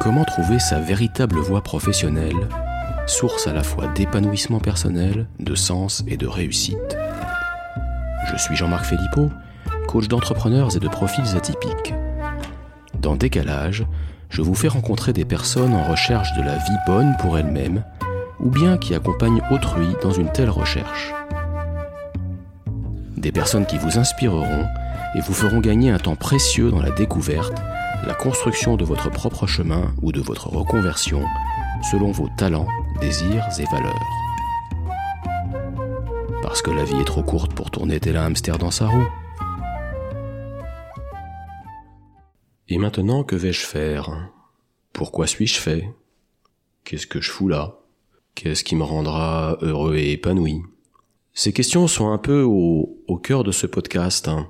Comment trouver sa véritable voie professionnelle, source à la fois d'épanouissement personnel, de sens et de réussite? Je suis Jean-Marc Philippot, coach d'entrepreneurs et de profils atypiques. Dans Décalage, je vous fais rencontrer des personnes en recherche de la vie bonne pour elles-mêmes, ou bien qui accompagnent autrui dans une telle recherche. Des personnes qui vous inspireront et vous feront gagner un temps précieux dans la découverte, la construction de votre propre chemin ou de votre reconversion, selon vos talents, désirs et valeurs. Parce que la vie est trop courte pour tourner tel un hamster dans sa roue. Et maintenant, que vais-je faire? Pourquoi suis-je fait? Qu'est-ce que je fous là? Qu'est-ce qui me rendra heureux et épanoui? Ces questions sont un peu au, cœur de ce podcast. Hein.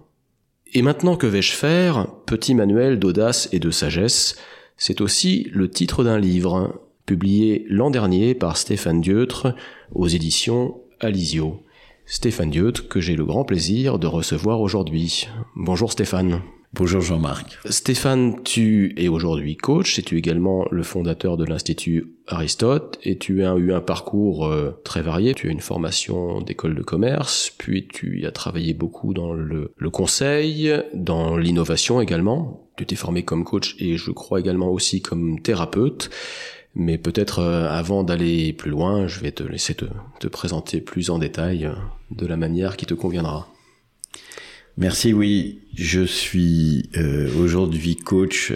Et maintenant, que vais-je faire? Petit manuel d'audace et de sagesse, c'est aussi le titre d'un livre, publié l'an dernier par Stéphane Dieutre aux éditions Alizio. Stéphane Dieutre, que j'ai le grand plaisir de recevoir aujourd'hui. Bonjour Stéphane. Bonjour Jean-Marc. Stéphane, tu es aujourd'hui coach et tu es également le fondateur de l'Institut Aristote et tu as eu un parcours euh, très varié. Tu as une formation d'école de commerce, puis tu as travaillé beaucoup dans le, conseil, dans l'innovation également. Tu t'es formé comme coach et je crois également aussi comme thérapeute. Mais peut-être euh, avant d'aller plus loin, je vais te laisser te présenter plus en détail euh, de la manière qui te conviendra. Merci, oui. Je suis euh, aujourd'hui coach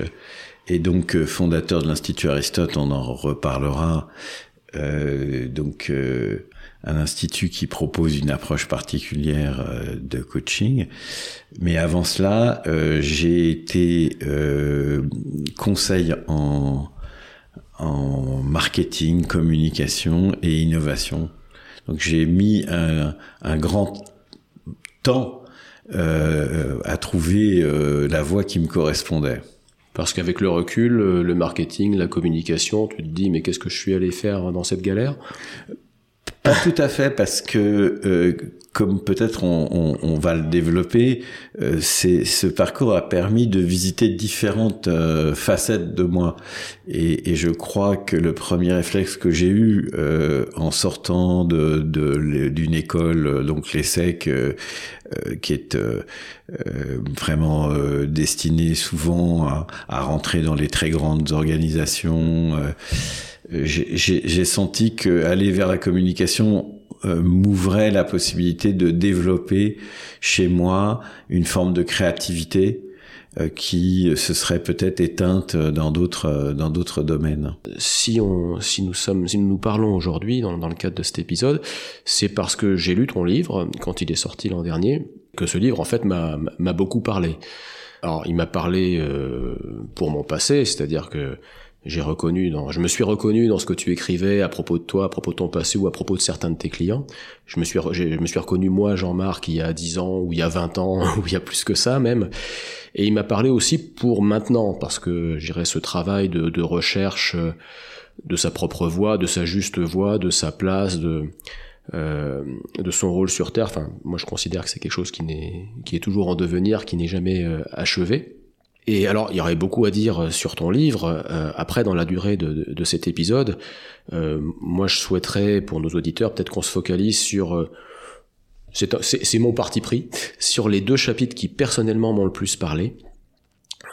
et donc euh, fondateur de l'Institut Aristote, on en reparlera. Euh, donc un institut qui propose une approche particulière de coaching. Mais avant cela, j'ai été conseil en, en marketing, communication et innovation. Donc j'ai mis un, un grand temps euh, à trouver euh, la voie qui me correspondait. Parce qu'avec le recul, le marketing, la communication, tu te dis mais qu'est-ce que je suis allé faire dans cette galère? Pas tout à fait parce que euh, comme peut-être on, on, on, va le développer, euh, c'est ce parcours a permis de visiter différentes euh, facettes de moi. Et, et, je crois que le premier réflexe que j'ai eu euh, en sortant de d'une école, donc l'ESSEC, euh, qui est vraiment destinée souvent à, à, rentrer dans les très grandes organisations, j'ai senti que aller vers la communication euh, m'ouvrait la possibilité de développer chez moi une forme de créativité euh, qui se serait peut-être éteinte dans d'autres euh, dans d'autres domaines. Si on si nous sommes si nous nous parlons aujourd'hui dans, dans le cadre de cet épisode, c'est parce que j'ai lu ton livre quand il est sorti l'an dernier que ce livre en fait m'a m'a beaucoup parlé. Alors il m'a parlé euh, pour mon passé, c'est-à-dire que j'ai reconnu dans, je me suis reconnu dans ce que tu écrivais à propos de toi, à propos de ton passé ou à propos de certains de tes clients. Je me suis, je me suis reconnu moi, Jean-Marc, il y a 10 ans ou il y a 20 ans ou il y a plus que ça même. Et il m'a parlé aussi pour maintenant parce que j'irais ce travail de, recherche euh, de sa propre voix, de sa juste voix, de sa place, de euh, de son rôle sur Terre. Enfin, moi je considère que c'est quelque chose qui n'est qui est toujours en devenir, qui n'est jamais euh, achevé. Et alors, il y aurait beaucoup à dire euh, sur ton livre. Euh, après, dans la durée de, de, cet épisode, euh, moi, je souhaiterais, pour nos auditeurs, peut-être qu'on se focalise sur... Euh, c'est mon parti pris, sur les deux chapitres qui, personnellement, m'ont le plus parlé.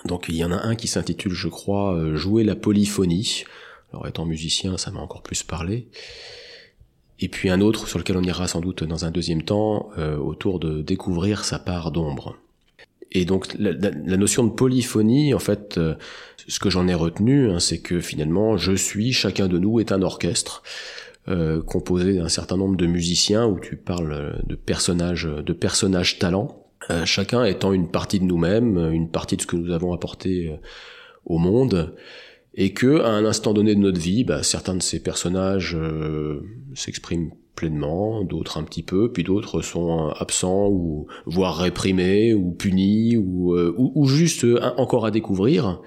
Donc, il y en a un qui s'intitule, je crois, Jouer la polyphonie. Alors, étant musicien, ça m'a encore plus parlé. Et puis un autre sur lequel on ira sans doute dans un deuxième temps, autour de découvrir sa part d'ombre. Et donc la, notion de polyphonie, en fait, euh, ce que j'en ai retenu, hein, c'est que finalement, je suis, chacun de nous est un orchestre euh, composé d'un certain nombre de musiciens, où tu parles de personnages, de personnages talents, euh, chacun étant une partie de nous-mêmes, une partie de ce que nous avons apporté au monde, et que à un instant donné de notre vie, bah, certains de ces personnages s'expriment pleinement, d'autres un petit peu, puis d'autres sont absents ou voire réprimés ou punis ou, euh, ou, juste euh, encore à découvrir.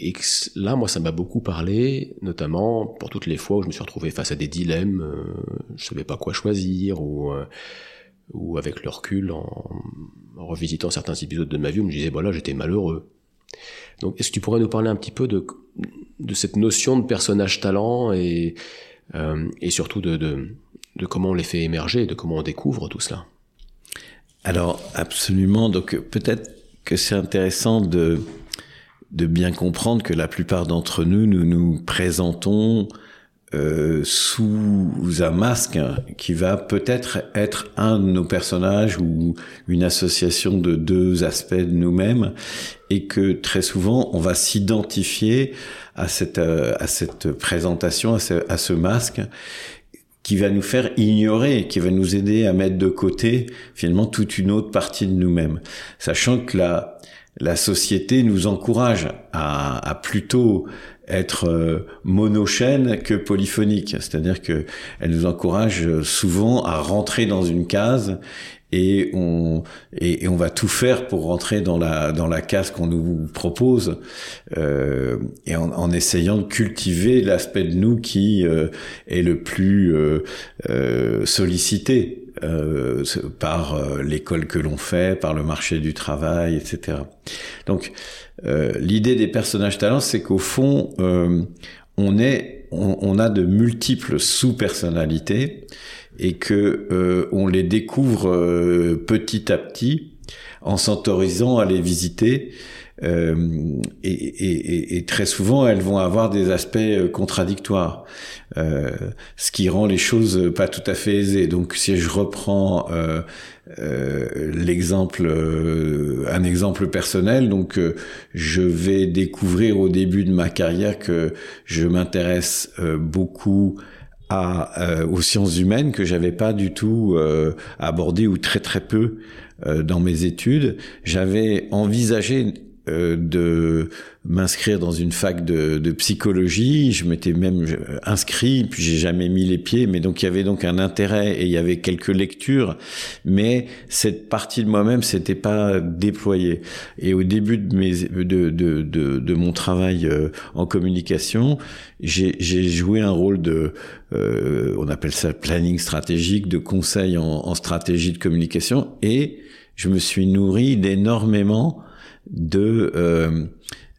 Et là, moi, ça m'a beaucoup parlé, notamment pour toutes les fois où je me suis retrouvé face à des dilemmes, euh, je savais pas quoi choisir, ou, ou avec le recul, en, revisitant certains épisodes de ma vie, où je me disais, voilà, j'étais malheureux. Donc, est-ce que tu pourrais nous parler un petit peu de, de cette notion de personnage talent et, euh, et surtout de, de, comment on les fait émerger, de comment on découvre tout cela Alors, absolument. Donc, peut-être que c'est intéressant de, de bien comprendre que la plupart d'entre nous, nous nous présentons euh, sous un masque qui va peut-être être un de nos personnages ou une association de deux aspects de nous-mêmes et que très souvent on va s'identifier à cette euh, à cette présentation à ce, à ce masque qui va nous faire ignorer, qui va nous aider à mettre de côté finalement toute une autre partie de nous-mêmes, sachant que la la société nous encourage à, à plutôt être euh, monochaîne que polyphonique. C'est-à-dire que elle nous encourage souvent à rentrer dans une case et on et, on va tout faire pour rentrer dans la dans la case qu'on nous propose euh, et en, en, essayant de cultiver l'aspect de nous qui euh, est le plus euh, euh sollicité euh, par l'école que l'on fait, par le marché du travail, etc. Donc euh, l'idée des personnages talents, c'est qu'au fond, euh, on est, on, a de multiples sous-personnalités et que euh, on les découvre petit à petit en s'autorisant à les visiter. Euh, et, et, et, très souvent, elles vont avoir des aspects contradictoires, euh, ce qui rend les choses pas tout à fait aisées. Donc, si je reprends euh, euh, l'exemple, euh, un exemple personnel. Donc, euh, je vais découvrir au début de ma carrière que je m'intéresse beaucoup à, aux sciences humaines que j'avais pas du tout abordé ou très très peu dans mes études. J'avais envisagé euh, de m'inscrire dans une fac de, de psychologie. Je m'étais même inscrit, puis j'ai jamais mis les pieds. Mais donc il y avait donc un intérêt et il y avait quelques lectures, mais cette partie de moi-même s'était pas déployée. Et au début de mes de de de, de mon travail euh, en communication, j'ai j'ai joué un rôle de euh, on appelle ça planning stratégique, de conseil en, en stratégie de communication, et je me suis nourri d'énormément de euh,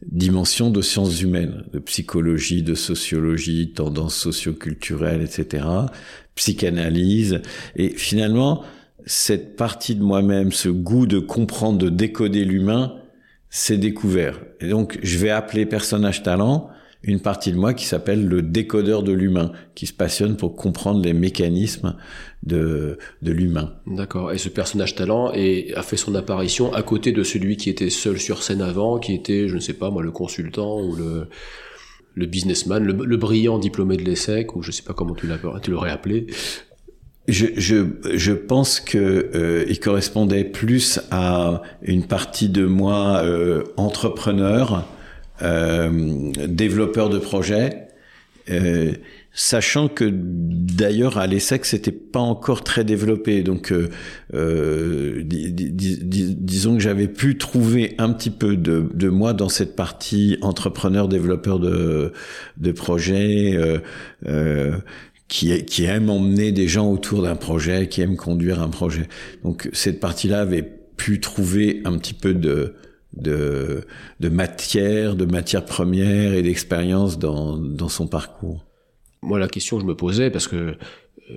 dimensions de sciences humaines, de psychologie, de sociologie, tendances socioculturelles, etc., psychanalyse. Et finalement, cette partie de moi-même, ce goût de comprendre, de décoder l'humain, s'est découvert. Et donc, je vais appeler personnage talent une partie de moi qui s'appelle le décodeur de l'humain, qui se passionne pour comprendre les mécanismes de, de l'humain. D'accord. Et ce personnage talent a fait son apparition à côté de celui qui était seul sur scène avant, qui était, je ne sais pas moi, le consultant ou le, le businessman, le, brillant diplômé de l'ESSEC, ou je ne sais pas comment tu l'aurais appelé. Je, je, je pense que euh, il correspondait plus à une partie de moi euh, entrepreneur développeur de projet, euh, sachant que d'ailleurs à l'ESSEC c'était pas encore très développé. Donc euh, euh disons que j'avais pu trouver un petit peu de, de, moi dans cette partie entrepreneur développeur de, de projet. Euh, qui, qui aime emmener des gens autour d'un projet, qui aime conduire un projet. Donc cette partie-là avait pu trouver un petit peu de, de, de matière, de matière première et d'expérience dans, dans son parcours. Moi, la question que je me posais, parce que euh,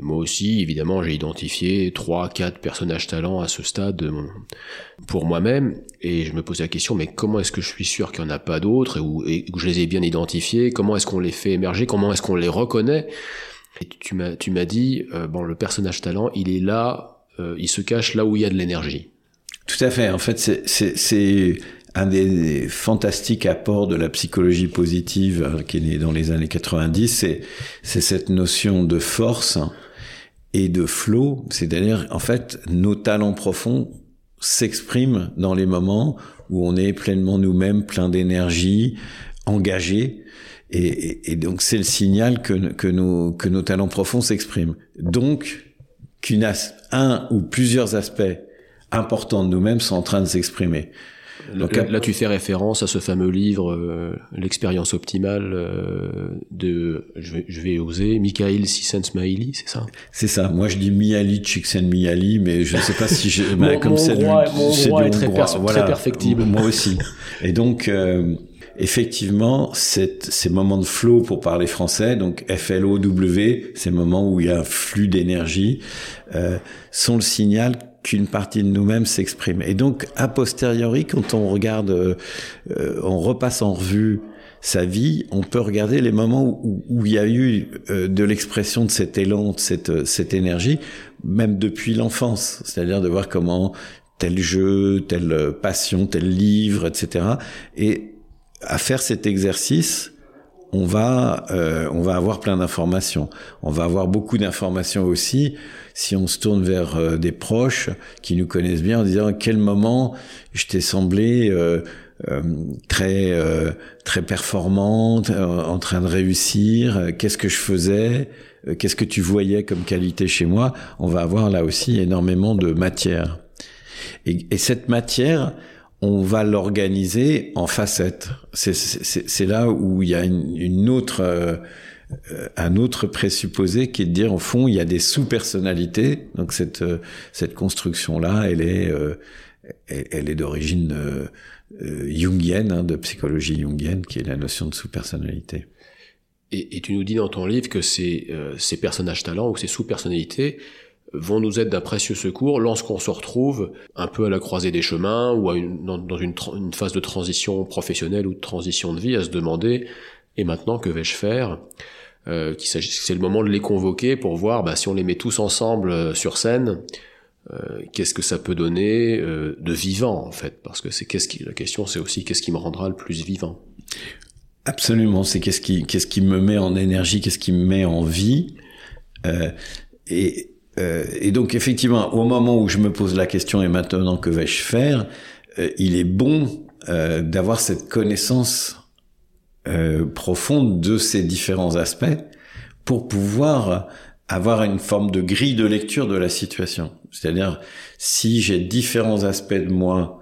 moi aussi, évidemment, j'ai identifié trois, quatre personnages talents à ce stade pour moi-même, et je me posais la question, mais comment est-ce que je suis sûr qu'il n'y en a pas d'autres, et, que je les ai bien identifiés, comment est-ce qu'on les fait émerger, comment est-ce qu'on les reconnaît? Et tu m'as, tu m'as dit, euh, bon, le personnage talent, il est là, euh, il se cache là où il y a de l'énergie. Tout à fait. En fait, c'est un des fantastiques apports de la psychologie positive euh, qui est né dans les années 90, c'est cette notion de force et de flow. C'est-à-dire, en fait, nos talents profonds s'expriment dans les moments où on est pleinement nous-mêmes, plein d'énergie, engagé. Et, et, donc, c'est le signal que, que, nos, que nos talents profonds s'expriment. Donc, qu'une un ou plusieurs aspects importants de nous-mêmes sont en train de s'exprimer. là, tu fais référence à ce fameux livre, euh, L'expérience optimale euh, de, je vais, je vais oser, Mikhail Csikszentmihalyi, c'est ça? C'est ça. Moi, je dis Mihaly Csikszentmihalyi, mais je ne sais pas si j'ai... mon, comme c'est est très, très, perfectible. Moi aussi. Et donc, euh, effectivement, ces moments de flow, pour parler français, donc FLOW, ces moments où il y a un flux d'énergie, euh, sont le signal qu'une partie de nous-mêmes s'exprime. Et donc, a posteriori, quand on regarde, euh, on repasse en revue sa vie, on peut regarder les moments où, où il y a eu euh, de l'expression de cet élan, de cette, cette énergie, même depuis l'enfance. C'est-à-dire de voir comment tel jeu, telle passion, tel livre, etc. Et à faire cet exercice, on va euh, on va avoir plein d'informations. On va avoir beaucoup d'informations aussi si on se tourne vers euh, des proches qui nous connaissent bien en disant à quel moment je t'ai semblé euh, très très performante, en train de réussir, qu'est-ce que je faisais, qu'est-ce que tu voyais comme qualité chez moi. On va avoir là aussi énormément de matière. Et, et cette matière, on va l'organiser en facettes. C'est là où il y a une, autre, euh, un autre présupposé qui est de dire au fond il y a des sous-personnalités. Donc cette euh, cette construction là, elle est euh, elle, est d'origine jungienne, hein, de psychologie jungienne, qui est la notion de sous-personnalité. Et, et, tu nous dis dans ton livre que ces, ces personnages talents ou ces sous-personnalités vont nous être d'un précieux secours lorsqu'on se retrouve un peu à la croisée des chemins ou à une, dans, une, une, phase de transition professionnelle ou de transition de vie à se demander et maintenant que vais-je faire euh, c'est le moment de les convoquer pour voir bah, si on les met tous ensemble euh, sur scène euh, qu'est-ce que ça peut donner euh, de vivant en fait? Parce que c'est qu'est-ce qui la question c'est aussi qu'est-ce qui me rendra le plus vivant. Absolument c'est qu'est-ce qui qu'est-ce qui me met en énergie qu'est-ce qui me met en vie et euh, et donc effectivement, au moment où je me pose la question et maintenant que vais-je faire, euh, il est bon euh, d'avoir cette connaissance profonde de ces différents aspects pour pouvoir avoir une forme de grille de lecture de la situation. C'est-à-dire, si j'ai différents aspects de moi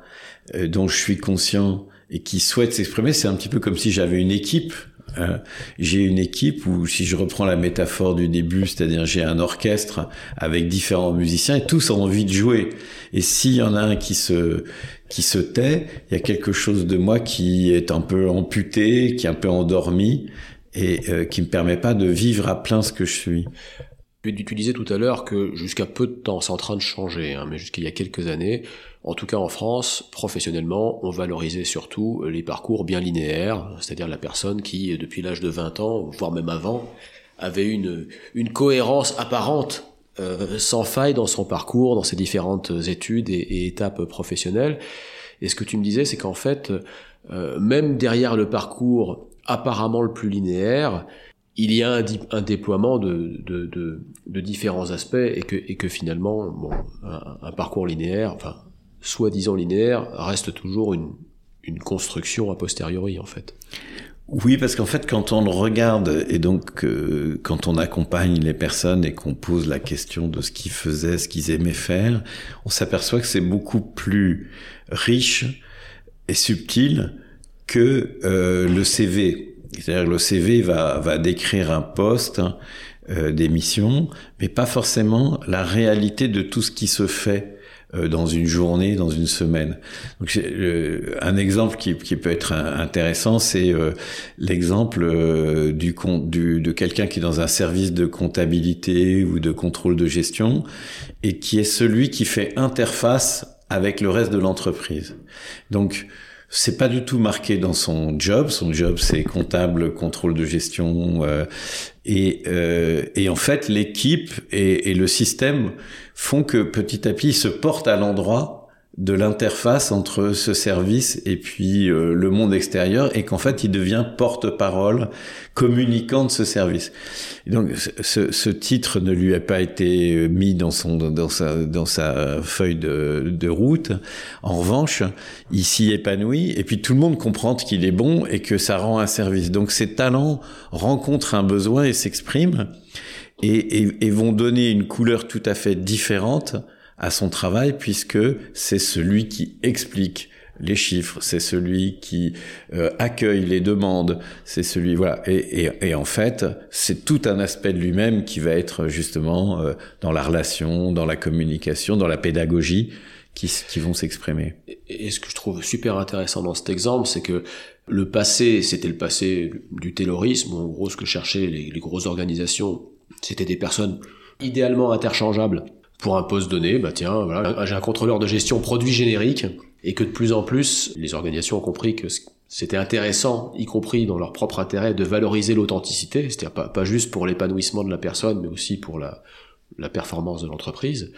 dont je suis conscient et qui souhaitent s'exprimer, c'est un petit peu comme si j'avais une équipe euh, j'ai une équipe où, si je reprends la métaphore du début, c'est-à-dire j'ai un orchestre avec différents musiciens et tous ont envie de jouer. Et s'il y en a un qui se qui se tait, il y a quelque chose de moi qui est un peu amputé, qui est un peu endormi et euh, qui me permet pas de vivre à plein ce que je suis. Tu disais tout à l'heure que jusqu'à peu de temps, c'est en train de changer, hein, mais jusqu'il y a quelques années, en tout cas en France, professionnellement, on valorisait surtout les parcours bien linéaires, c'est-à-dire la personne qui, depuis l'âge de 20 ans, voire même avant, avait une, une cohérence apparente, euh, sans faille dans son parcours, dans ses différentes études et, étapes professionnelles. Et ce que tu me disais, c'est qu'en fait, euh, même derrière le parcours apparemment le plus linéaire, il y a un, déploiement de, de, de, de, différents aspects et que, et que finalement, bon, un, un parcours linéaire, enfin soi-disant linéaire reste toujours une, une construction a posteriori en fait. Oui, parce qu'en fait, quand on le regarde et donc euh, quand on accompagne les personnes et qu'on pose la question de ce qu'ils faisaient, ce qu'ils aimaient faire, on s'aperçoit que c'est beaucoup plus riche et subtil que euh, le CV. C'est-à-dire le CV va, va décrire un poste, euh, des missions, mais pas forcément la réalité de tout ce qui se fait euh, dans une journée, dans une semaine. Donc, euh, un exemple qui, qui, peut être intéressant, c'est euh, l'exemple du, du, de quelqu'un qui est dans un service de comptabilité ou de contrôle de gestion et qui est celui qui fait interface avec le reste de l'entreprise. Donc, c'est pas du tout marqué dans son job. Son job, c'est comptable, contrôle de gestion. Euh, et, euh, et, en fait, l'équipe et, le système font que petit à petit, il se porte à l'endroit de l'interface entre ce service et puis euh, le monde extérieur et qu'en fait il devient porte-parole communicant de ce service. Donc ce, ce, titre ne lui a pas été mis dans son dans sa dans sa feuille de, de route. En revanche, il s'y épanouit et puis tout le monde comprend qu'il est bon et que ça rend un service. Donc ses talents rencontrent un besoin et s'expriment et, et, et vont donner une couleur tout à fait différente à son travail puisque c'est celui qui explique les chiffres, c'est celui qui euh, accueille les demandes, c'est celui voilà. Et, et, et en fait, c'est tout un aspect de lui-même qui va être justement euh, dans la relation, dans la communication, dans la pédagogie, qui, qui vont s'exprimer. Et, ce que je trouve super intéressant dans cet exemple, c'est que le passé, c'était le passé du taylorisme. En gros, ce que cherchaient les, les grosses organisations, c'était des personnes idéalement interchangeables pour un poste donné, bah tiens, voilà, j'ai un contrôleur de gestion produit générique, et que de plus en plus, les organisations ont compris que c'était intéressant, y compris dans leur propre intérêt, de valoriser l'authenticité, c'est-à-dire pas, juste pour l'épanouissement de la personne, mais aussi pour la, la performance de l'entreprise.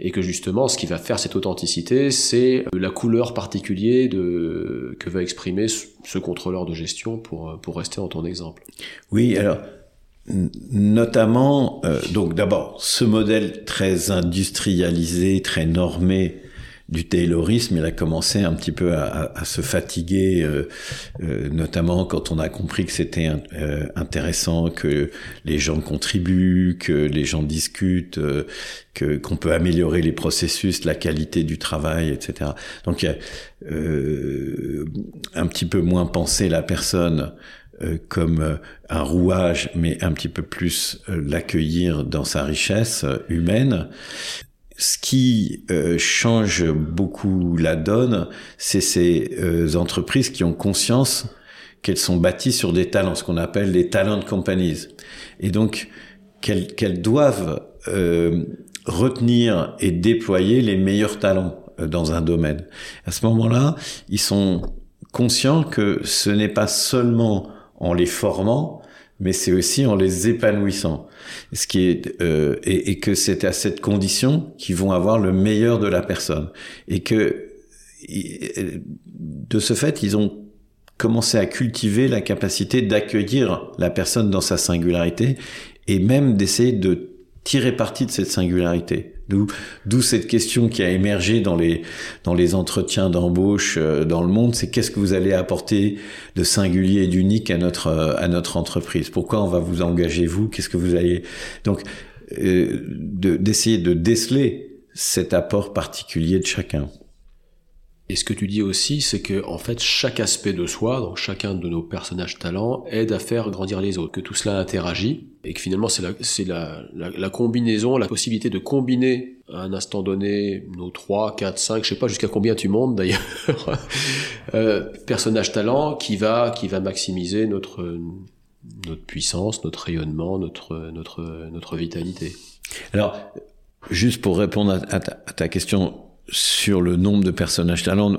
Et que justement, ce qui va faire cette authenticité, c'est la couleur particulière de, que va exprimer ce contrôleur de gestion pour, pour rester dans ton exemple. Oui, alors, notamment, euh, donc d'abord, ce modèle très industrialisé, très normé du taylorisme, il a commencé un petit peu à, à, se fatiguer, euh, euh, notamment quand on a compris que c'était intéressant que les gens contribuent, que les gens discutent, que qu'on peut améliorer les processus, la qualité du travail, etc. Donc, a un petit peu moins penser la personne euh, comme euh, un rouage, mais un petit peu plus euh, l'accueillir dans sa richesse humaine. Ce qui change beaucoup la donne, c'est ces entreprises qui ont conscience qu'elles sont bâties sur des talents, ce qu'on appelle les talent companies, et donc qu'elles doivent retenir et déployer les meilleurs talents dans un domaine. À ce moment-là, ils sont conscients que ce n'est pas seulement en les formant, mais c'est aussi en les épanouissant. Ce qui est euh, et, et, que c'est à cette condition qu'ils vont avoir le meilleur de la personne et que de ce fait ils ont commencé à cultiver la capacité d'accueillir la personne dans sa singularité et même d'essayer de tirer parti de cette singularité. D'où, cette question qui a émergé dans les dans les entretiens d'embauche euh, dans le monde, c'est qu'est-ce que vous allez apporter de singulier et d'unique à notre euh, à notre entreprise? Pourquoi on va vous engager vous? Qu'est-ce que vous allez donc euh, de, d'essayer de déceler cet apport particulier de chacun. Et ce que tu dis aussi, c'est que en fait chaque aspect de soi, donc chacun de nos personnages talents, aide à faire grandir les autres, que tout cela interagit, et que finalement c'est la, c'est la, la, combinaison, la possibilité de combiner à un instant donné nos 3, 4, 5, je sais pas jusqu'à combien tu montes d'ailleurs, euh, personnage talent qui va, qui va maximiser notre, notre puissance, notre rayonnement, notre, notre, notre vitalité. Alors, juste pour répondre à ta, à ta question, sur le nombre de personnages talents,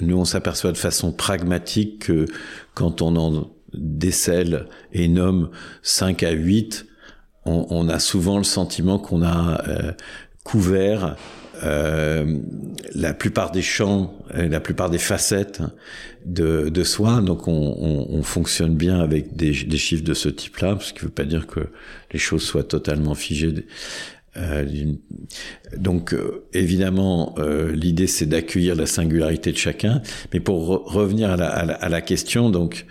nous on s'aperçoit de façon pragmatique que quand on en décèle et nomme 5 à 8, on, a souvent le sentiment qu'on a euh, couvert euh, la plupart des champs, la plupart des facettes de, de soi. Donc on, on, on, fonctionne bien avec des, des chiffres de ce type-là, ce qui ne veut pas dire que les choses soient totalement figées. Euh, donc euh, évidemment, euh, l'idée c'est d'accueillir la singularité de chacun, mais pour revenir à la, à, la, question, donc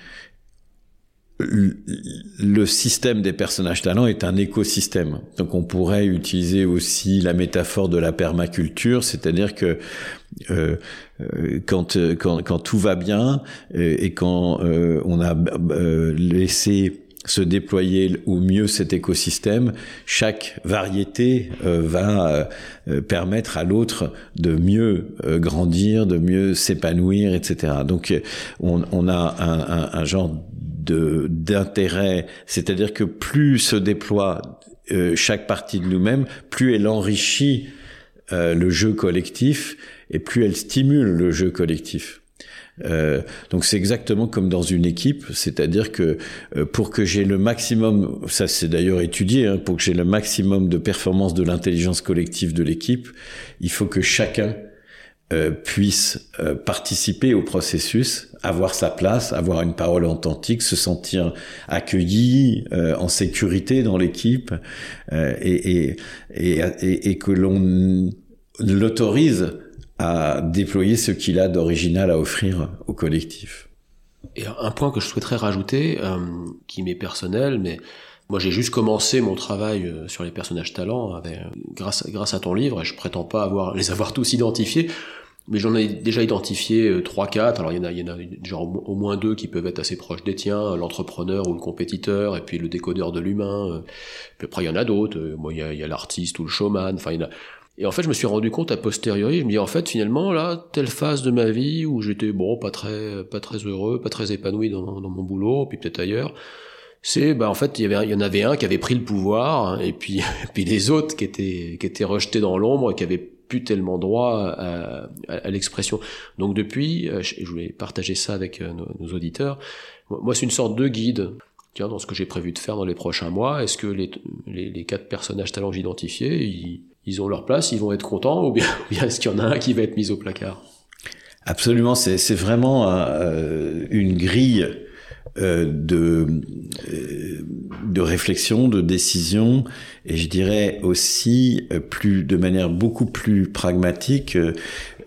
le système des personnages talents est un écosystème. Donc on pourrait utiliser aussi la métaphore de la permaculture, c'est-à-dire que euh, quand, quand, quand, tout va bien et quand on a laissé se déployer au mieux cet écosystème, chaque variété euh, va euh, permettre à l'autre de mieux euh, grandir, de mieux s'épanouir, etc. Donc on, on a un, un, un genre de d'intérêt, c'est-à-dire que plus se déploie chaque partie de nous-mêmes, plus elle enrichit le jeu collectif et plus elle stimule le jeu collectif. Euh, donc c'est exactement comme dans une équipe, c'est-à-dire que euh, pour que j'ai le maximum, ça c'est d'ailleurs étudié, hein, pour que j'ai le maximum de performance de l'intelligence collective de l'équipe, il faut que chacun euh, puisse euh, participer au processus, avoir sa place, avoir une parole authentique, se sentir accueilli, en sécurité dans l'équipe, et, et, et, et que l'on l'autorise à déployer ce qu'il a d'original à offrir au collectif. Et un point que je souhaiterais rajouter, euh, qui m'est personnel, mais moi j'ai juste commencé mon travail euh, sur les personnages talents avec, grâce, grâce à ton livre, et je prétends pas avoir, les avoir tous identifiés. mais j'en ai déjà identifié euh, trois, quatre. Alors il y en a, il y en a genre au moins deux qui peuvent être assez proches des tiens, l'entrepreneur ou le compétiteur, et puis le décodeur de l'humain. Euh. Puis après il y en a d'autres. Moi il y a l'artiste ou le showman. Enfin il y en a. Et en fait je me suis rendu compte a posteriori, je me dis en fait finalement là telle phase de ma vie où j'étais bon pas très pas très heureux, pas très épanoui dans, dans mon boulot, puis peut-être ailleurs c'est bah en fait il y en avait un qui avait pris le pouvoir et puis et puis les autres qui étaient qui étaient rejetés dans l'ombre qui avaient plus tellement droit à, à, l'expression. Donc depuis, euh, je voulais partager ça avec euh, nos, auditeurs. Moi, c'est une sorte de guide. Tiens, dans ce que j'ai prévu de faire dans les prochains mois, est-ce que les, les, les, quatre personnages talents identifiés, ils, ils, ont leur place, ils vont être contents, ou bien, bien est-ce qu'il y en a un qui va être mis au placard? Absolument, c'est vraiment euh, une grille euh, de, euh, de réflexion, de décision, et je dirais aussi euh, plus de manière beaucoup plus pragmatique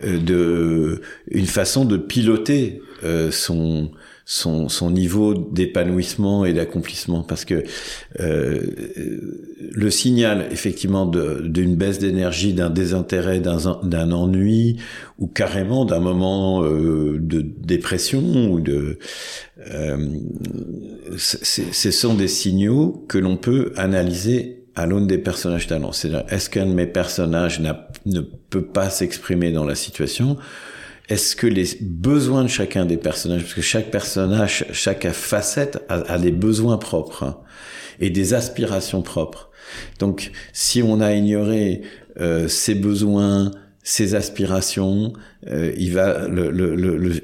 de une façon de piloter son son, son niveau d'épanouissement et d'accomplissement parce que euh, le signal effectivement d'une baisse d'énergie, d'un désintérêt, d'un ennui ou carrément d'un moment euh, de dépression ou de euh, ce sont des signaux que l'on peut analyser à l'aune des personnages talents. C'est-à-dire, est-ce qu'un de mes personnages ne peut pas s'exprimer dans la situation? Est-ce que les besoins de chacun des personnages, parce que chaque personnage, chaque facette a, des besoins propres hein, et des aspirations propres. Donc, si on a ignoré euh, ces besoins, ces aspirations, euh, il va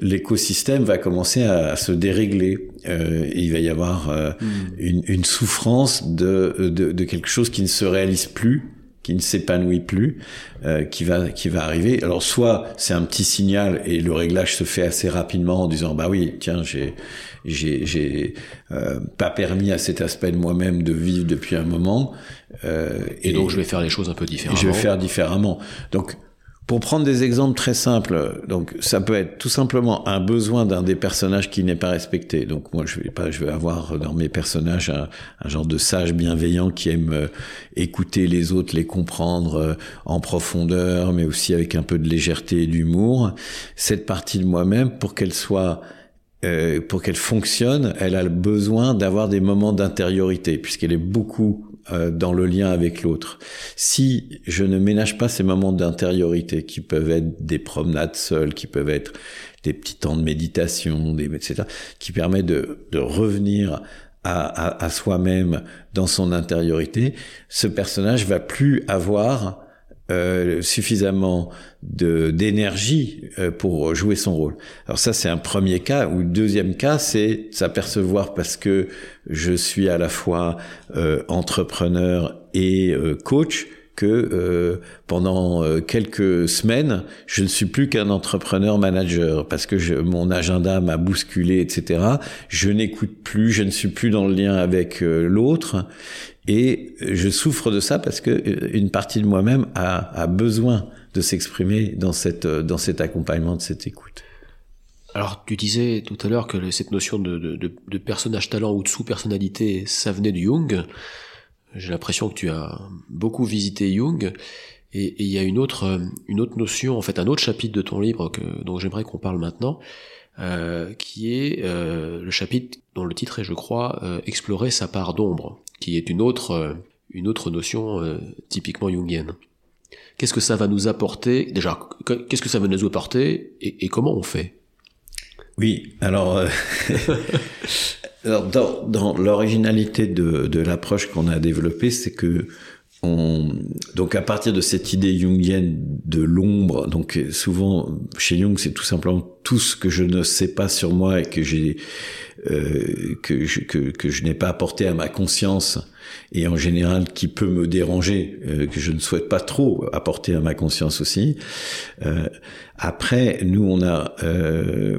l'écosystème va commencer à, se dérégler. Euh, il va y avoir euh, hmm. une, une, souffrance de, de, de, quelque chose qui ne se réalise plus qui ne s'épanouit plus, euh, qui va qui va arriver. Alors soit c'est un petit signal et le réglage se fait assez rapidement en disant bah oui tiens j'ai j'ai j'ai euh, pas permis à cet aspect de moi-même de vivre depuis un moment euh, et, et, donc je vais faire les choses un peu différemment. Je vais faire différemment. Donc pour prendre des exemples très simples, donc ça peut être tout simplement un besoin d'un des personnages qui n'est pas respecté. Donc moi je vais pas, je vais avoir dans mes personnages un, genre de sage bienveillant qui aime euh, écouter les autres, les comprendre euh, en profondeur, mais aussi avec un peu de légèreté et d'humour. Cette partie de moi-même, pour qu'elle soit euh, pour qu'elle fonctionne, elle a besoin d'avoir des moments d'intériorité, puisqu'elle est beaucoup dans le lien avec l'autre. Si je ne ménage pas ces moments d'intériorité qui peuvent être des promenades seules, qui peuvent être des petits temps de méditation, des, etc., qui permettent de, de revenir à, à, à soi-même dans son intériorité, ce personnage va plus avoir euh, suffisamment d'énergie euh, pour jouer son rôle. Alors ça c'est un premier cas ou deuxième cas c'est s'apercevoir parce que je suis à la fois euh, entrepreneur et euh, coach que pendant quelques semaines, je ne suis plus qu'un entrepreneur manager parce que je, mon agenda m'a bousculé, etc. Je n'écoute plus, je ne suis plus dans le lien avec l'autre et je souffre de ça parce que euh, une partie de moi-même a, a, besoin de s'exprimer dans cette dans cet accompagnement, de cette écoute. Alors, tu disais tout à l'heure que cette notion de, de, de personnage talent ou de sous-personnalité, ça venait de Jung. J'ai l'impression que tu as beaucoup visité Jung. Et il y a une autre, une autre notion, en fait, un autre chapitre de ton livre que, dont j'aimerais qu'on parle maintenant, euh, qui est euh, le chapitre dont le titre est, je crois, euh, Explorer sa part d'ombre qui est une autre, euh, une autre notion euh, typiquement jungienne. Qu'est-ce que ça va nous apporter? Déjà, qu'est-ce que ça va nous apporter? Et, comment on fait? Oui, alors, euh, alors dans, dans l'originalité de, de l'approche qu'on a développée, c'est que on, donc à partir de cette idée jungienne de l'ombre, donc souvent chez Jung c'est tout simplement tout ce que je ne sais pas sur moi et que euh, je, que je n'ai pas apporté à ma conscience et en général qui peut me déranger, euh, que je ne souhaite pas trop apporter à ma conscience aussi. Euh, après, nous, on a euh,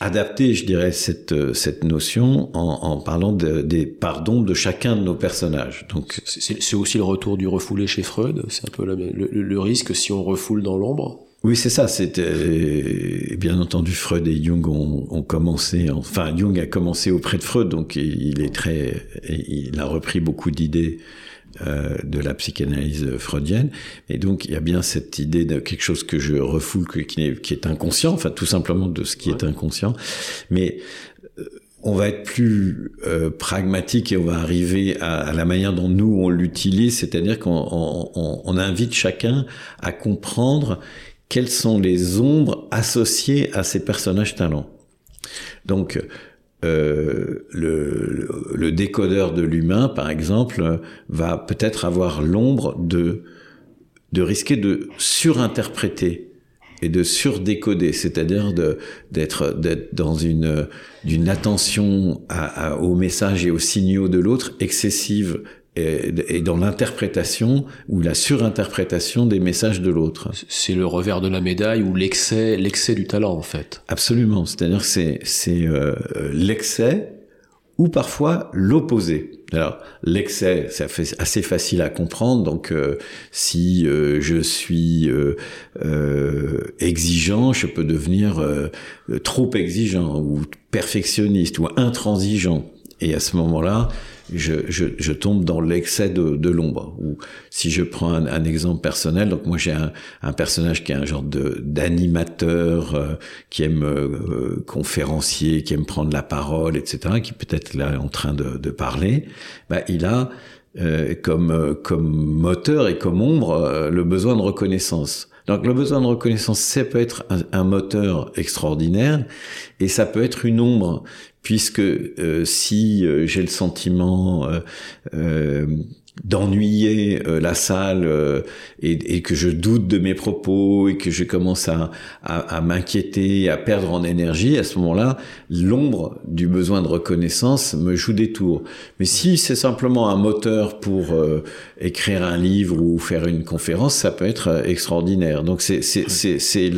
adapté, je dirais, cette, cette notion en, en parlant de, des pardons de chacun de nos personnages. Donc, c'est aussi le retour du refoulé chez Freud. C'est un peu le, le risque si on refoule dans l'ombre? Oui, c'est ça. C'était bien entendu Freud et Jung ont, ont, commencé. Enfin, Jung a commencé auprès de Freud, donc il est très, il a repris beaucoup d'idées euh, de la psychanalyse freudienne. Et donc il y a bien cette idée de quelque chose que je refoule, qui est, qui est inconscient, enfin tout simplement de ce qui est inconscient. Mais euh, on va être plus euh, pragmatique et on va arriver à, à, la manière dont nous on l'utilise, c'est-à-dire qu'on on, on invite chacun à comprendre quelles sont les ombres associées à ces personnages talents. Donc euh, le, décodeur de l'humain, par exemple, va peut-être avoir l'ombre de de risquer de surinterpréter et de surdécoder, c'est-à-dire d'être dans une attention aux messages et aux signaux de l'autre excessive et, dans l'interprétation ou la surinterprétation des messages de l'autre. C'est le revers de la médaille ou l'excès l'excès du talent en fait. Absolument, c'est-à-dire que c'est c'est euh, l'excès ou parfois l'opposé. Alors l'excès, c'est assez facile à comprendre. Donc euh, si euh, je suis euh, exigeant, je peux devenir trop exigeant ou perfectionniste ou intransigeant. Et à ce moment-là, je, je, je tombe dans l'excès de, de l'ombre. Ou si je prends un, un, exemple personnel, donc moi j'ai un, un, personnage qui est un genre de d'animateur, euh, qui aime euh, conférencier, qui aime prendre la parole, etc., qui peut-être là en train de, de parler. Bah, il a euh, comme comme moteur et comme ombre le besoin de reconnaissance. Donc le besoin de reconnaissance, ça peut être un, un, moteur extraordinaire et ça peut être une ombre puisque euh, si euh, j'ai le sentiment euh, d'ennuyer la salle et, que je doute de mes propos et que je commence à, à, m'inquiéter, à perdre en énergie, à ce moment-là, l'ombre du besoin de reconnaissance me joue des tours. Mais si c'est simplement un moteur pour écrire un livre ou faire une conférence, ça peut être extraordinaire. Donc c'est c'est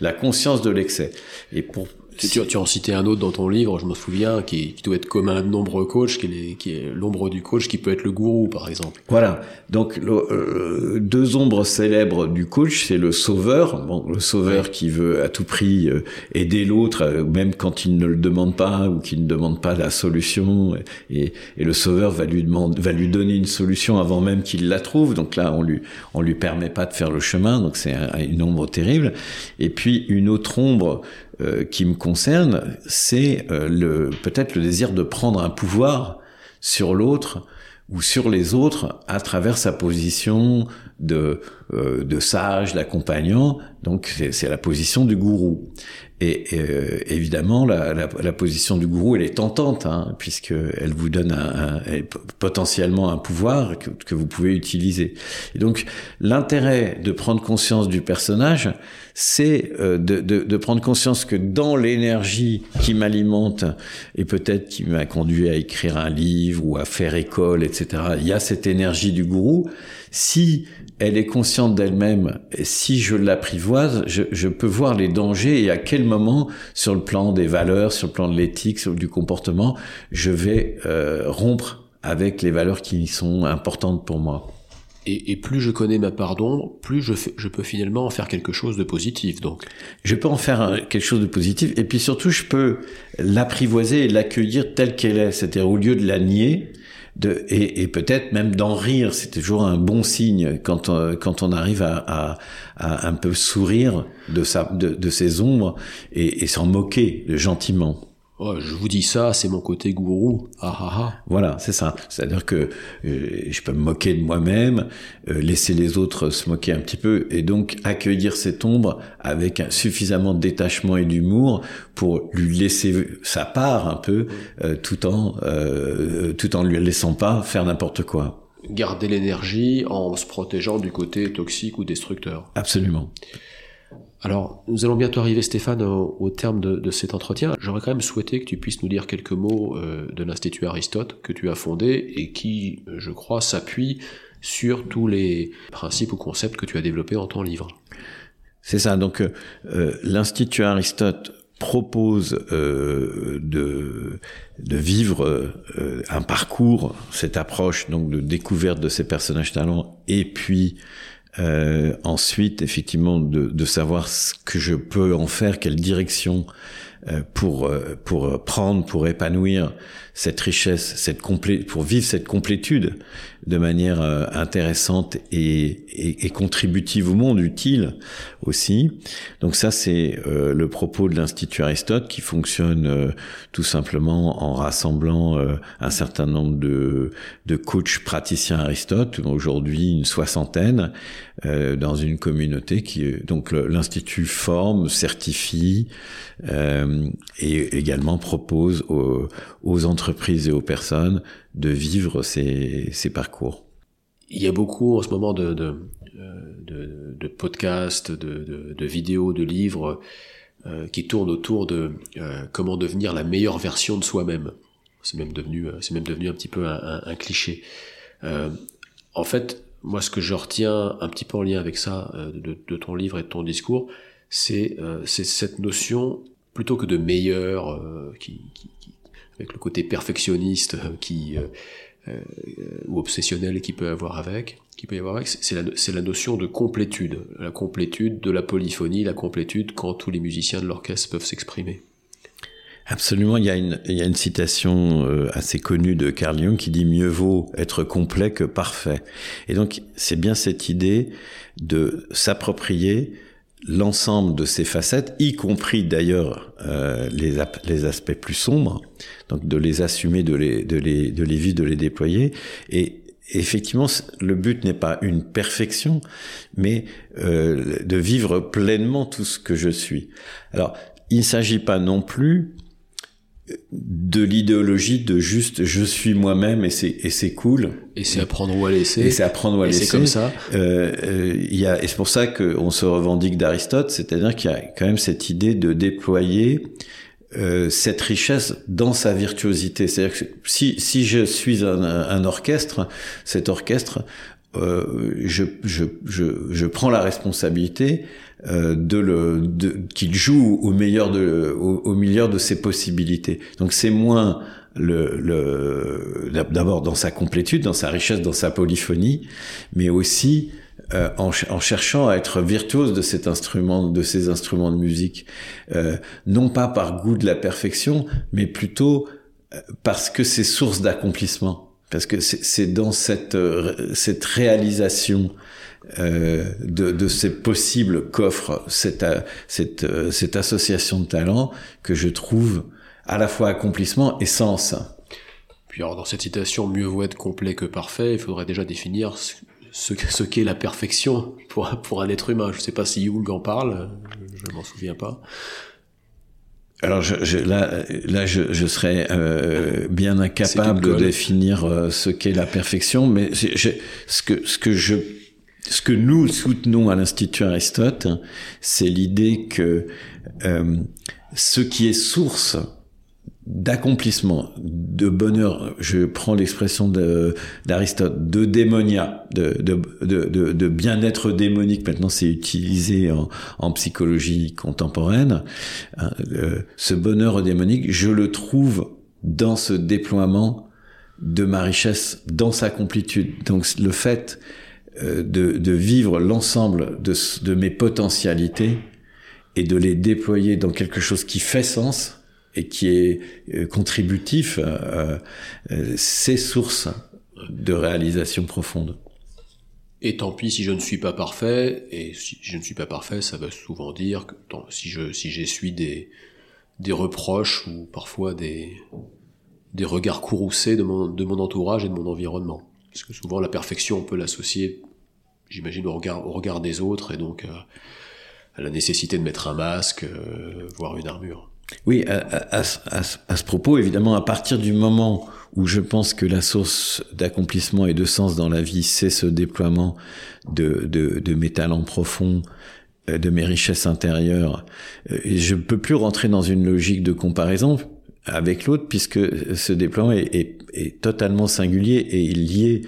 la conscience de l'excès. Et pour tu, tu, en citais un autre dans ton livre, je me souviens, qui, qui doit être commun à de nombreux coachs, qui est, qui est l'ombre du coach, qui peut être le gourou, par exemple. Voilà. Donc, le, euh, deux ombres célèbres du coach, c'est le sauveur, bon, le sauveur qui veut à tout prix euh, aider l'autre, euh, même quand il ne le demande pas ou qu'il ne demande pas la solution, et, et le sauveur va lui demander, va lui donner une solution avant même qu'il la trouve. Donc là, on lui, on lui permet pas de faire le chemin, donc c'est une ombre terrible. Et puis une autre ombre euh, qui me concerne, c'est euh, peut-être le désir de prendre un pouvoir sur l'autre ou sur les autres à travers sa position de, euh, de sage, d'accompagnant. Donc c'est la position du gourou. Et euh, évidemment, la, la, la, position du gourou, elle est tentante, hein, puisqu'elle vous donne un, un, potentiellement un pouvoir que, que, vous pouvez utiliser. Et donc, l'intérêt de prendre conscience du personnage, c'est euh, de, de, de, prendre conscience que dans l'énergie qui m'alimente, et peut-être qui m'a conduit à écrire un livre ou à faire école, etc., il y a cette énergie du gourou. Si elle est consciente d'elle-même. Si je l'apprivoise, je, je, peux voir les dangers et à quel moment, sur le plan des valeurs, sur le plan de l'éthique, sur du comportement, je vais euh, rompre avec les valeurs qui sont importantes pour moi. Et, et plus je connais ma part d'ombre, plus je, je, peux finalement en faire quelque chose de positif. Donc, je peux en faire quelque chose de positif, et puis surtout, je peux l'apprivoiser et l'accueillir telle qu'elle est. C'est-à-dire au lieu de la nier, de, et, et peut-être même d'en rire. C'est toujours un bon signe quand, euh, quand on arrive à, à, à, un peu sourire de, sa, de, de ses ombres et, et s'en moquer gentiment. Oh, je vous dis ça, c'est mon côté gourou. Ah, ah, ah. Voilà, c'est ça. C'est-à-dire que euh, je peux me moquer de moi-même, euh, laisser les autres se moquer un petit peu, et donc accueillir cette ombre avec suffisamment de détachement et d'humour pour lui laisser sa part un peu, euh, tout en tout en lui laissant pas faire n'importe quoi. Garder l'énergie en se protégeant du côté toxique ou destructeur. Absolument. Alors, nous allons bientôt arriver, Stéphane, au, terme de, cet entretien. J'aurais quand même souhaité que tu puisses nous dire quelques mots euh, de l'Institut Aristote que tu as fondé et qui, je crois, s'appuie sur tous les principes ou concepts que tu as développés en ton livre. C'est ça. Donc, euh, euh, l'Institut Aristote propose de, de vivre un parcours, cette approche donc de découverte de ces personnages talents et puis euh, ensuite, effectivement, de, de, savoir ce que je peux en faire, quelle direction euh, pour euh, pour prendre, pour épanouir cette richesse, cette complé pour vivre cette complétude de manière euh, intéressante et, et, et, contributive au monde, utile aussi. Donc ça, c'est le propos de l'Institut Aristote qui fonctionne tout simplement en rassemblant un certain nombre de, de coachs praticiens Aristote, aujourd'hui une soixantaine, dans une communauté qui donc l'institut forme, certifie euh, et également propose aux, aux, entreprises et aux personnes de vivre ces, parcours. Il y a beaucoup en ce moment de, de podcasts, de, vidéos, de livres euh, qui tournent autour de euh, comment devenir la meilleure version de soi-même. C'est même devenu, euh, c'est même devenu un petit peu un, cliché. Euh, en fait, moi, ce que je retiens un petit peu en lien avec ça, euh, de, ton livre et de ton discours, c'est euh, cette notion plutôt que de meilleur, euh, qui, avec le côté perfectionniste euh, qui euh, ou obsessionnel qui peut avoir avec, qui peut y avoir avec, c'est la, c'est la notion de complétude, la complétude de la polyphonie, la complétude quand tous les musiciens de l'orchestre peuvent s'exprimer. Absolument, il y a une, il y a une citation assez connue de Carl Jung qui dit mieux vaut être complet que parfait. Et donc c'est bien cette idée de s'approprier l'ensemble de ces facettes, y compris d'ailleurs euh, les, les aspects plus sombres, donc de les assumer, de les, de les, de les vivre, de les déployer. Et effectivement, le but n'est pas une perfection, mais euh, de vivre pleinement tout ce que je suis. Alors, il ne s'agit pas non plus de l'idéologie de juste je suis moi-même et c'est et c'est cool. Et c'est apprendre ou à laisser. Et c'est apprendre ou à laisser c'est comme ça. Euh, euh, il y a et c'est pour ça qu'on se revendique d'Aristote c'est-à-dire qu'il y a quand même cette idée de déployer euh, cette richesse dans sa virtuosité. C'est-à-dire que si si je suis un, un orchestre cet orchestre euh, je, je, je, je prends la responsabilité euh, de le de, qu'il joue au meilleur de au, au meilleur de ses possibilités. Donc c'est moins le, le d'abord dans sa complétude, dans sa richesse, dans sa polyphonie, mais aussi euh, en, en, cherchant à être virtuose de cet instrument, de ces instruments de musique, euh, non pas par goût de la perfection, mais plutôt euh, parce que c'est source d'accomplissement. Parce que c'est dans cette, euh, cette réalisation euh, de, de, ces possibles qu'offre cette, euh, cette, euh, cette association de talents que je trouve à la fois accomplissement et sens. Puis alors dans cette citation, mieux vaut être complet que parfait, il faudrait déjà définir ce, ce qu'est la perfection pour, pour un être humain. Je ne sais pas si Jung en parle, je m'en souviens pas. Alors je, je, là, là, je, je serais euh, bien incapable de définir euh, ce qu'est la perfection, mais ce que ce que je ce que nous soutenons à l'Institut Aristote, c'est l'idée que euh, ce qui est source d'accomplissement, de bonheur, je prends l'expression d'Aristote, de, démonia, de, de, de, bien-être démonique, maintenant c'est utilisé en, en, psychologie contemporaine, hein, ce bonheur démonique, je le trouve dans ce déploiement de ma richesse, dans sa complétude. Donc le fait euh, de, vivre l'ensemble de mes potentialités et de les déployer dans quelque chose qui fait sens, et qui est euh, contributif, euh, euh, c'est de réalisation profonde. Et tant pis si je ne suis pas parfait, et si je ne suis pas parfait, ça veut souvent dire que si je si j'essuie des des reproches ou parfois des des regards courroucés de mon de mon entourage et de mon environnement. Parce que souvent la perfection on peut l'associer, j'imagine au regard au regard des autres et donc à la nécessité de mettre un masque, voire une armure. Oui, à, à, à, ce propos, évidemment, à partir du moment où je pense que la source d'accomplissement et de sens dans la vie, c'est ce déploiement de, de, de, mes talents profonds, euh, de mes richesses intérieures, euh, je ne peux plus rentrer dans une logique de comparaison avec l'autre, puisque ce déploiement est, est, est totalement singulier et lié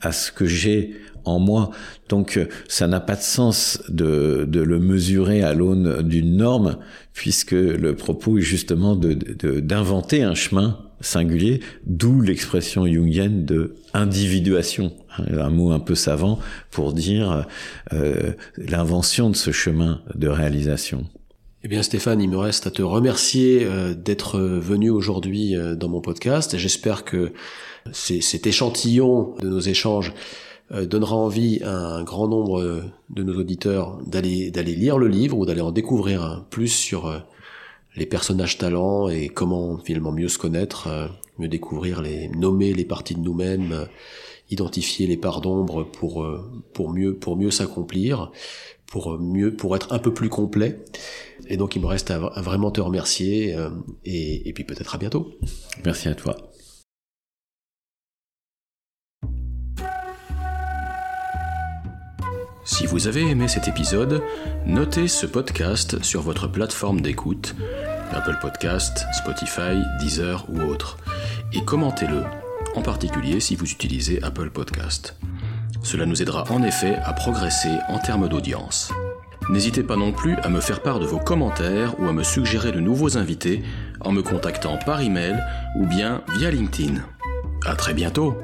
à ce que j'ai en moi. Donc euh, ça n'a pas de sens de, de le mesurer à l'aune d'une norme, puisque le propos est justement d'inventer de, un chemin singulier, d'où l'expression jungienne de individuation, hein, un mot un peu savant pour dire euh, l'invention de ce chemin de réalisation. Eh bien Stéphane, il me reste à te remercier euh, d'être venu aujourd'hui dans mon podcast. J'espère que cet échantillon de nos échanges donnera envie à un grand nombre de nos auditeurs d'aller d'aller lire le livre ou d'aller en découvrir plus sur les personnages talents et comment finalement mieux se connaître, mieux découvrir les nommer les parties de nous-mêmes, identifier les parts d'ombre pour pour mieux pour mieux s'accomplir, pour mieux pour être un peu plus complet. Et donc il me reste à, vraiment te remercier euh, et, et puis peut-être à bientôt. Merci à toi. Si vous avez aimé cet épisode, notez ce podcast sur votre plateforme d'écoute, Apple Podcast, Spotify, Deezer ou autre, et commentez-le, en particulier si vous utilisez Apple Podcast. Cela nous aidera en effet à progresser en termes d'audience. N'hésitez pas non plus à me faire part de vos commentaires ou à me suggérer de nouveaux invités en me contactant par email ou bien via LinkedIn. À très bientôt!